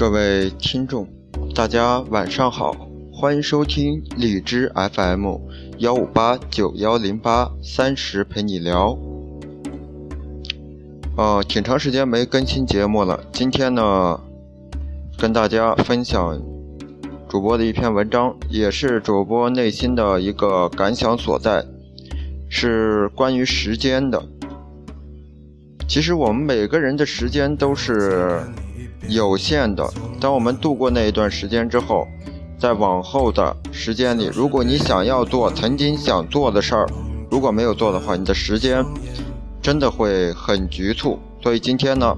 各位听众，大家晚上好，欢迎收听荔枝 FM 幺五八九幺零八三十陪你聊。呃，挺长时间没更新节目了，今天呢，跟大家分享主播的一篇文章，也是主播内心的一个感想所在，是关于时间的。其实我们每个人的时间都是有限的。当我们度过那一段时间之后，在往后的时间里，如果你想要做曾经想做的事儿，如果没有做的话，你的时间真的会很局促。所以今天呢，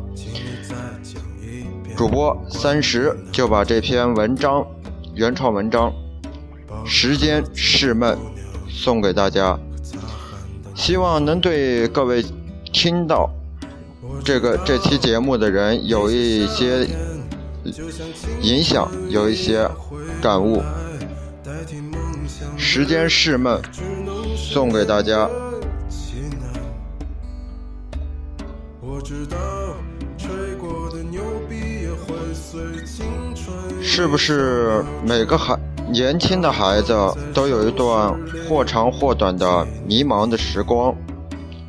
主播三十就把这篇文章原创文章《时间是梦》送给大家，希望能对各位听到。这个这期节目的人有一些影响，有一些感悟。时间是梦，送给大家。是不是每个孩年轻的孩子都有一段或长或短的迷茫的时光？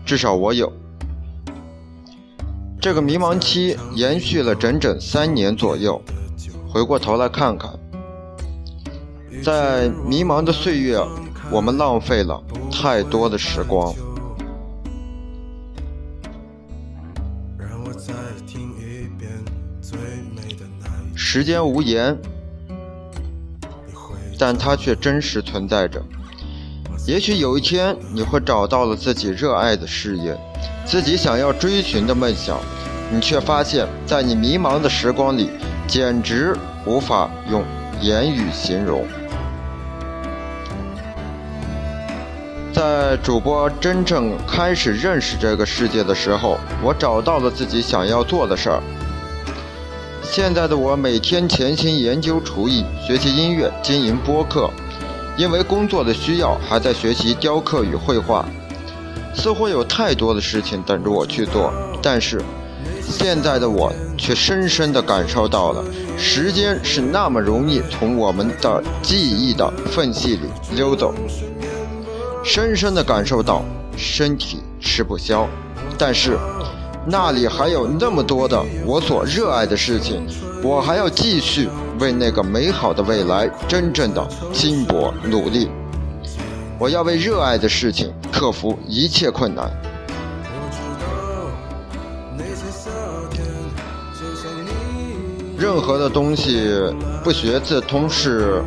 至少我有。这个迷茫期延续了整整三年左右，回过头来看看，在迷茫的岁月，我们浪费了太多的时光。时间无言，但它却真实存在着。也许有一天，你会找到了自己热爱的事业。自己想要追寻的梦想，你却发现，在你迷茫的时光里，简直无法用言语形容。在主播真正开始认识这个世界的时候，我找到了自己想要做的事儿。现在的我每天潜心研究厨艺、学习音乐、经营播客，因为工作的需要，还在学习雕刻与绘画。似乎有太多的事情等着我去做，但是现在的我却深深地感受到了，时间是那么容易从我们的记忆的缝隙里溜走，深深地感受到身体吃不消，但是那里还有那么多的我所热爱的事情，我还要继续为那个美好的未来真正的拼搏努力。我要为热爱的事情克服一切困难。任何的东西不学自通是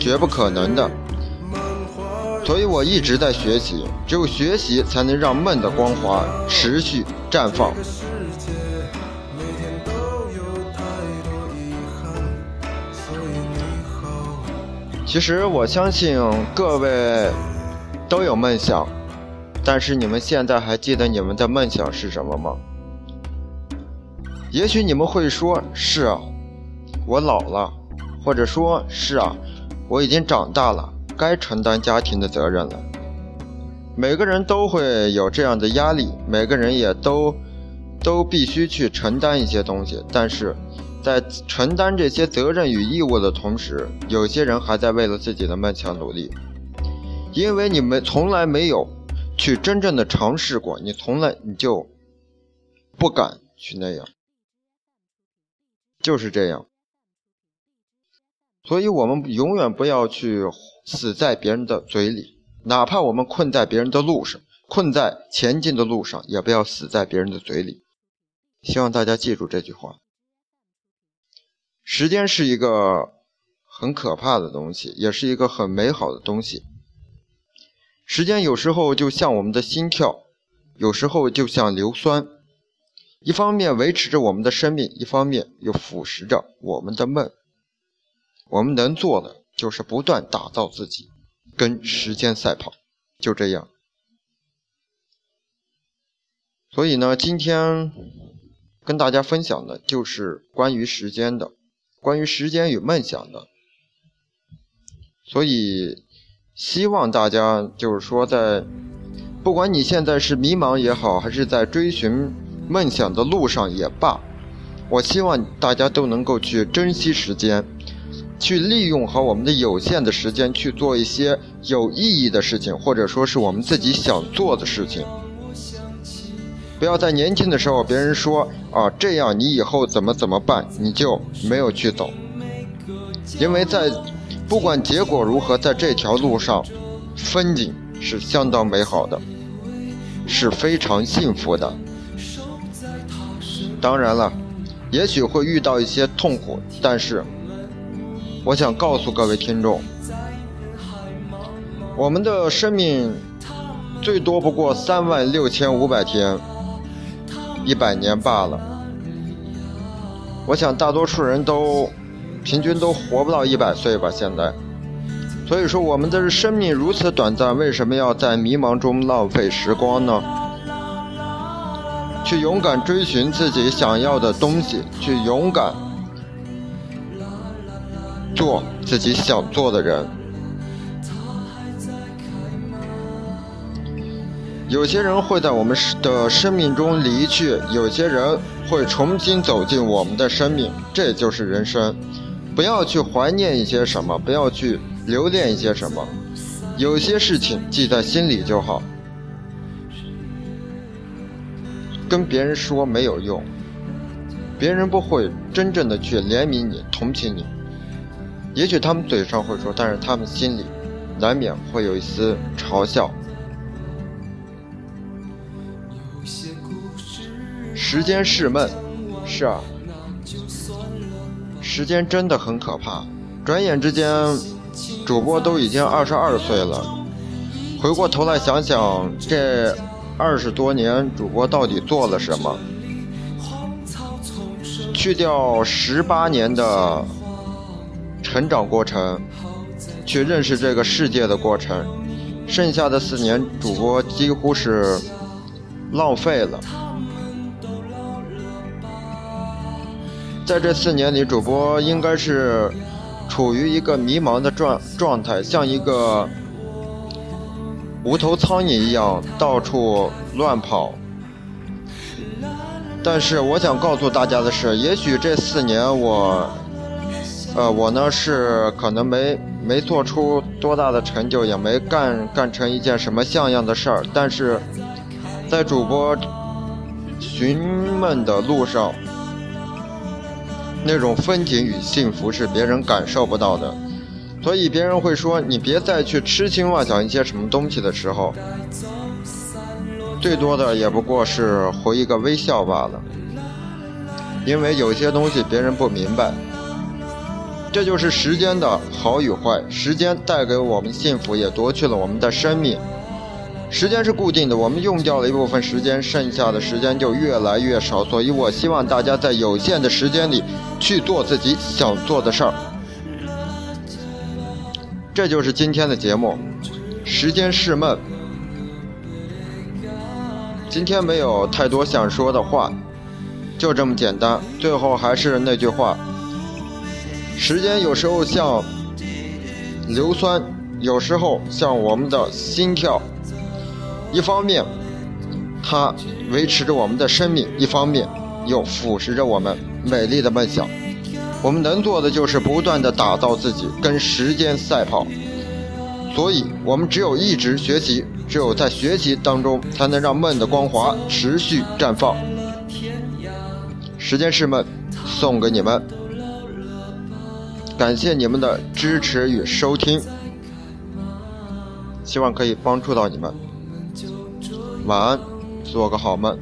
绝不可能的，所以我一直在学习。只有学习，才能让梦的光华持续绽放。其实我相信各位都有梦想，但是你们现在还记得你们的梦想是什么吗？也许你们会说：“是啊，我老了。”或者说：“是啊，我已经长大了，该承担家庭的责任了。”每个人都会有这样的压力，每个人也都都必须去承担一些东西，但是。在承担这些责任与义务的同时，有些人还在为了自己的梦想努力。因为你们从来没有去真正的尝试过，你从来你就不敢去那样，就是这样。所以我们永远不要去死在别人的嘴里，哪怕我们困在别人的路上，困在前进的路上，也不要死在别人的嘴里。希望大家记住这句话。时间是一个很可怕的东西，也是一个很美好的东西。时间有时候就像我们的心跳，有时候就像硫酸，一方面维持着我们的生命，一方面又腐蚀着我们的梦。我们能做的就是不断打造自己，跟时间赛跑，就这样。所以呢，今天跟大家分享的就是关于时间的。关于时间与梦想的，所以希望大家就是说，在不管你现在是迷茫也好，还是在追寻梦想的路上也罢，我希望大家都能够去珍惜时间，去利用好我们的有限的时间去做一些有意义的事情，或者说是我们自己想做的事情。不要在年轻的时候，别人说啊这样你以后怎么怎么办，你就没有去走。因为在不管结果如何，在这条路上，风景是相当美好的，是非常幸福的。当然了。也许会遇到一些痛苦，但是我想告诉各位听众，我们的生命最多不过三万六千五百天，一百年罢了。我想大多数人都平均都活不到一百岁吧，现在。所以说，我们的生命如此短暂，为什么要在迷茫中浪费时光呢？去勇敢追寻自己想要的东西，去勇敢做自己想做的人。有些人会在我们的生命中离去，有些人会重新走进我们的生命，这就是人生。不要去怀念一些什么，不要去留恋一些什么，有些事情记在心里就好。跟别人说没有用，别人不会真正的去怜悯你、同情你。也许他们嘴上会说，但是他们心里难免会有一丝嘲笑。时间是梦，是啊，时间真的很可怕。转眼之间，主播都已经二十二岁了。回过头来想想这。二十多年，主播到底做了什么？去掉十八年的成长过程，去认识这个世界的过程，剩下的四年，主播几乎是浪费了。在这四年里，主播应该是处于一个迷茫的状状态，像一个。无头苍蝇一样到处乱跑，但是我想告诉大家的是，也许这四年我，呃，我呢是可能没没做出多大的成就，也没干干成一件什么像样的事儿，但是在主播寻梦的路上，那种风景与幸福是别人感受不到的。所以别人会说你别再去痴心妄想一些什么东西的时候，最多的也不过是回一个微笑罢了。因为有些东西别人不明白，这就是时间的好与坏。时间带给我们幸福，也夺去了我们的生命。时间是固定的，我们用掉了一部分时间，剩下的时间就越来越少。所以我希望大家在有限的时间里去做自己想做的事儿。这就是今天的节目，时间是梦。今天没有太多想说的话，就这么简单。最后还是那句话，时间有时候像硫酸，有时候像我们的心跳。一方面，它维持着我们的生命；一方面，又腐蚀着我们美丽的梦想。我们能做的就是不断的打造自己，跟时间赛跑。所以，我们只有一直学习，只有在学习当中，才能让梦的光华持续绽放。时间是梦，送给你们，感谢你们的支持与收听，希望可以帮助到你们。晚安，做个好梦。